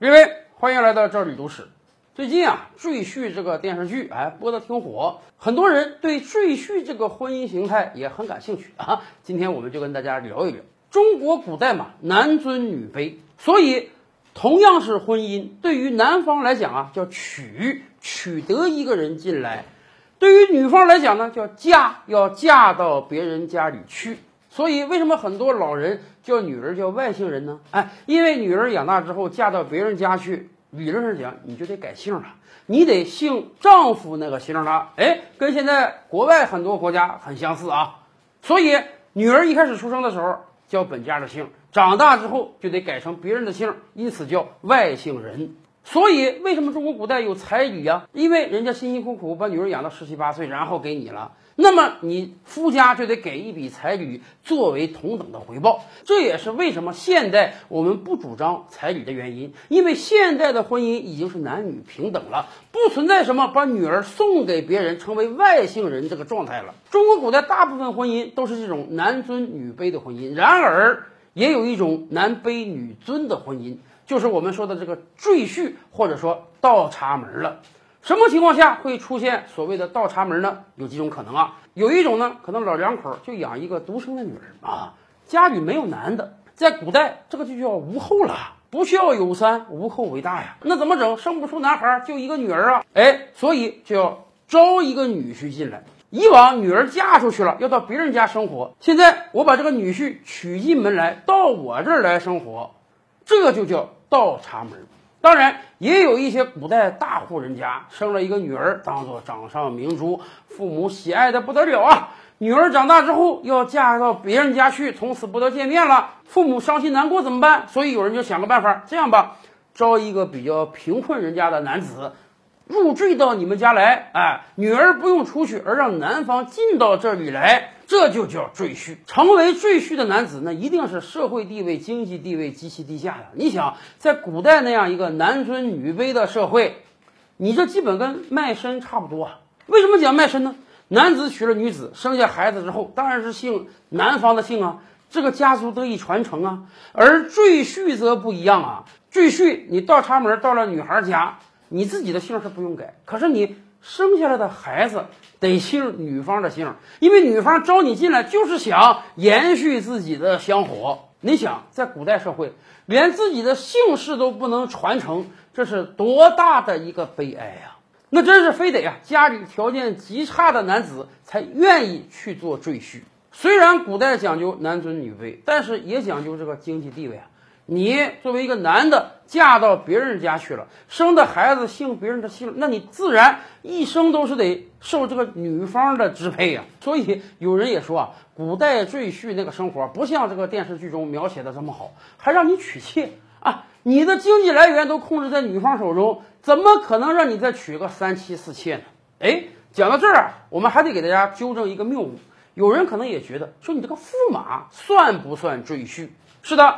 各位，欢迎来到这里读史。最近啊，《赘婿》这个电视剧哎播的挺火，很多人对赘婿这个婚姻形态也很感兴趣啊。今天我们就跟大家聊一聊中国古代嘛，男尊女卑，所以同样是婚姻，对于男方来讲啊叫娶，取得一个人进来；对于女方来讲呢叫嫁，要嫁到别人家里去。所以，为什么很多老人叫女儿叫外姓人呢？哎，因为女儿养大之后嫁到别人家去，理论上讲你就得改姓了，你得姓丈夫那个姓了。哎，跟现在国外很多国家很相似啊。所以，女儿一开始出生的时候叫本家的姓，长大之后就得改成别人的姓，因此叫外姓人。所以，为什么中国古代有彩礼呀？因为人家辛辛苦苦把女儿养到十七八岁，然后给你了。那么你夫家就得给一笔彩礼作为同等的回报，这也是为什么现代我们不主张彩礼的原因。因为现在的婚姻已经是男女平等了，不存在什么把女儿送给别人成为外姓人这个状态了。中国古代大部分婚姻都是这种男尊女卑的婚姻，然而也有一种男卑女尊的婚姻，就是我们说的这个赘婿或者说倒插门了。什么情况下会出现所谓的倒插门呢？有几种可能啊。有一种呢，可能老两口就养一个独生的女儿啊，家里没有男的。在古代，这个就叫无后了，不孝有三，无后为大呀。那怎么整？生不出男孩，就一个女儿啊。哎，所以就要招一个女婿进来。以往女儿嫁出去了，要到别人家生活，现在我把这个女婿娶进门来，到我这儿来生活，这就叫倒插门。当然，也有一些古代大户人家生了一个女儿，当做掌上明珠，父母喜爱的不得了啊。女儿长大之后要嫁到别人家去，从此不得见面了，父母伤心难过怎么办？所以有人就想个办法，这样吧，招一个比较贫困人家的男子。入赘到你们家来，哎，女儿不用出去，而让男方进到这里来，这就叫赘婿。成为赘婿的男子，那一定是社会地位、经济地位极其低下的。你想，在古代那样一个男尊女卑的社会，你这基本跟卖身差不多啊。为什么讲卖身呢？男子娶了女子，生下孩子之后，当然是姓男方的姓啊，这个家族得以传承啊。而赘婿则不一样啊，赘婿你倒插门到了女孩家。你自己的姓是不用改，可是你生下来的孩子得姓女方的姓，因为女方招你进来就是想延续自己的香火。你想，在古代社会，连自己的姓氏都不能传承，这是多大的一个悲哀呀！那真是非得呀，家里条件极差的男子才愿意去做赘婿。虽然古代讲究男尊女卑，但是也讲究这个经济地位啊。你作为一个男的嫁到别人家去了，生的孩子姓别人的姓，那你自然一生都是得受这个女方的支配呀。所以有人也说啊，古代赘婿那个生活不像这个电视剧中描写的这么好，还让你娶妾啊，你的经济来源都控制在女方手中，怎么可能让你再娶个三妻四妾呢？哎，讲到这儿啊，我们还得给大家纠正一个谬误，有人可能也觉得说你这个驸马算不算赘婿？是的。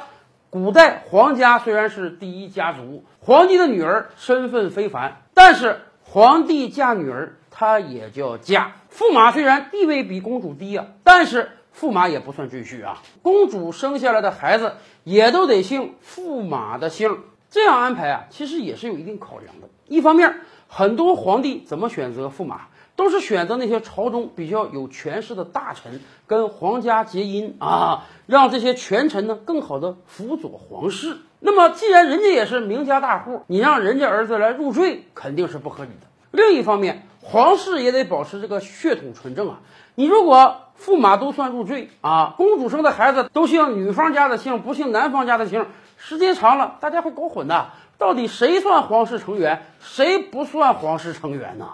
古代皇家虽然是第一家族，皇帝的女儿身份非凡，但是皇帝嫁女儿，她也叫嫁。驸马虽然地位比公主低啊，但是驸马也不算赘婿啊。公主生下来的孩子也都得姓驸马的姓。这样安排啊，其实也是有一定考量的。一方面，很多皇帝怎么选择驸马？都是选择那些朝中比较有权势的大臣，跟皇家结姻啊，让这些权臣呢更好的辅佐皇室。那么，既然人家也是名家大户，你让人家儿子来入赘，肯定是不合理的。另一方面，皇室也得保持这个血统纯正啊。你如果驸马都算入赘啊，公主生的孩子都姓女方家的姓，不姓男方家的姓，时间长了，大家会搞混的。到底谁算皇室成员，谁不算皇室成员呢？